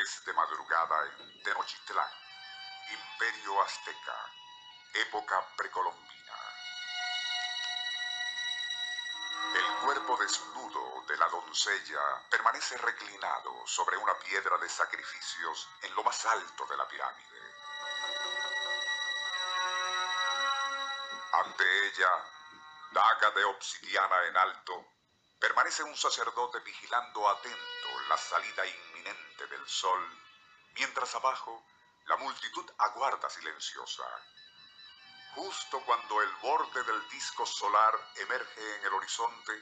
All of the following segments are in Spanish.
De madrugada en Tenochtitlán, Imperio Azteca, época precolombina. El cuerpo desnudo de la doncella permanece reclinado sobre una piedra de sacrificios en lo más alto de la pirámide. Ante ella, daga de obsidiana en alto, permanece un sacerdote vigilando atento la salida inminente del sol, mientras abajo la multitud aguarda silenciosa. Justo cuando el borde del disco solar emerge en el horizonte,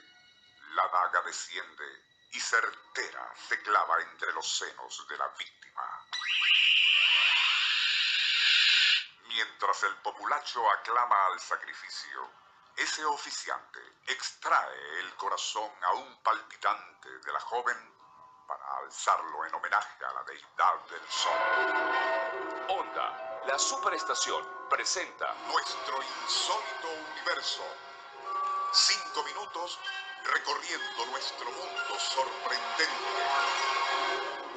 la daga desciende y certera se clava entre los senos de la víctima. Mientras el populacho aclama al sacrificio, ese oficiante extrae el corazón aún palpitante de la joven alzarlo en homenaje a la deidad del sol. Onda, la superestación, presenta Nuestro insólito universo. Cinco minutos recorriendo nuestro mundo sorprendente.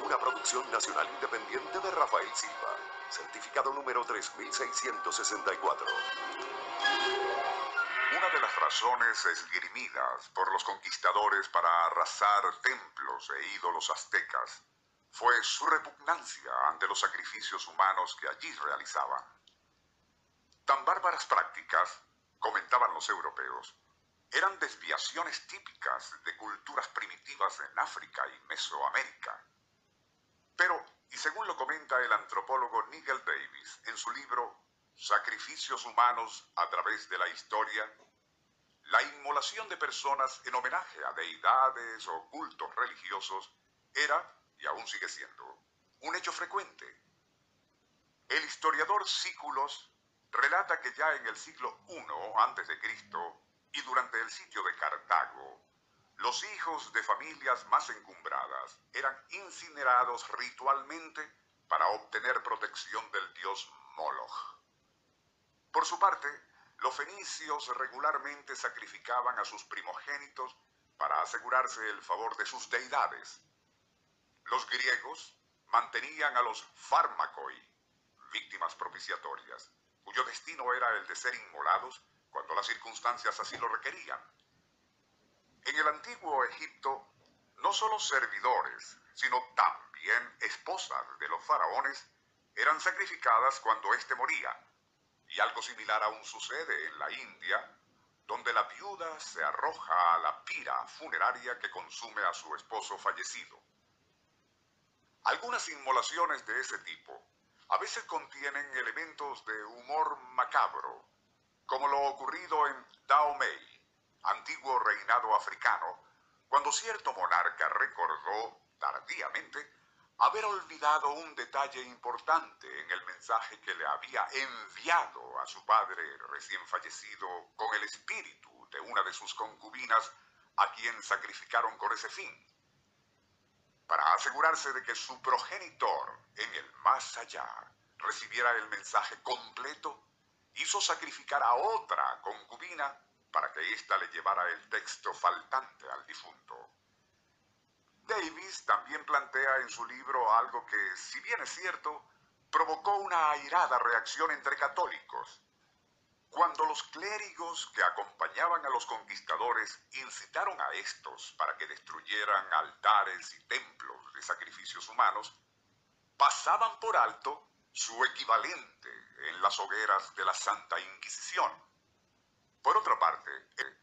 una producción nacional independiente de Rafael Silva, certificado número 3664. De las razones esgrimidas por los conquistadores para arrasar templos e ídolos aztecas fue su repugnancia ante los sacrificios humanos que allí realizaban. Tan bárbaras prácticas, comentaban los europeos, eran desviaciones típicas de culturas primitivas en África y Mesoamérica. Pero, y según lo comenta el antropólogo Nigel Davis en su libro Sacrificios humanos a través de la historia, la inmolación de personas en homenaje a deidades o cultos religiosos era, y aún sigue siendo, un hecho frecuente. El historiador Sículos relata que ya en el siglo I a.C. y durante el sitio de Cartago, los hijos de familias más encumbradas eran incinerados ritualmente para obtener protección del dios Moloch. Por su parte, los fenicios regularmente sacrificaban a sus primogénitos para asegurarse el favor de sus deidades. Los griegos mantenían a los fármacoi, víctimas propiciatorias, cuyo destino era el de ser inmolados cuando las circunstancias así lo requerían. En el antiguo Egipto, no solo servidores, sino también esposas de los faraones eran sacrificadas cuando éste moría, y algo similar aún sucede en la India, donde la viuda se arroja a la pira funeraria que consume a su esposo fallecido. Algunas inmolaciones de ese tipo a veces contienen elementos de humor macabro, como lo ocurrido en Dahomey, antiguo reinado africano, cuando cierto monarca recordó, tardíamente, haber olvidado un detalle importante en el mensaje que le había enviado a su padre recién fallecido con el espíritu de una de sus concubinas a quien sacrificaron con ese fin. Para asegurarse de que su progenitor en el más allá recibiera el mensaje completo, hizo sacrificar a otra concubina para que ésta le llevara el texto faltante al difunto. Davis también plantea en su libro algo que, si bien es cierto, provocó una airada reacción entre católicos. Cuando los clérigos que acompañaban a los conquistadores incitaron a estos para que destruyeran altares y templos de sacrificios humanos, pasaban por alto su equivalente en las hogueras de la Santa Inquisición. Por otra parte,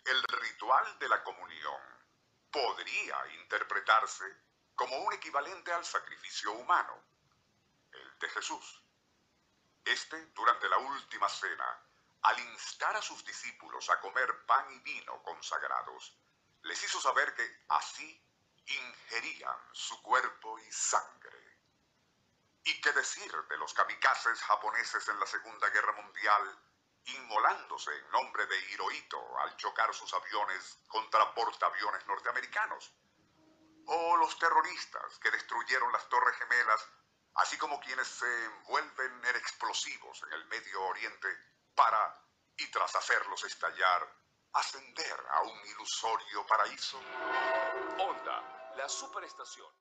el ritual de la comunión podría interpretarse como un equivalente al sacrificio humano, el de Jesús. Este, durante la última cena, al instar a sus discípulos a comer pan y vino consagrados, les hizo saber que así ingerían su cuerpo y sangre. ¿Y qué decir de los kamikazes japoneses en la Segunda Guerra Mundial inmolándose en nombre de Hirohito al chocar sus aviones contra portaaviones norteamericanos? ¿O los terroristas que destruyeron las Torres Gemelas, así como quienes se envuelven en explosivos en el Medio Oriente para, y tras hacerlos estallar, ascender a un ilusorio paraíso? Onda, la superestación.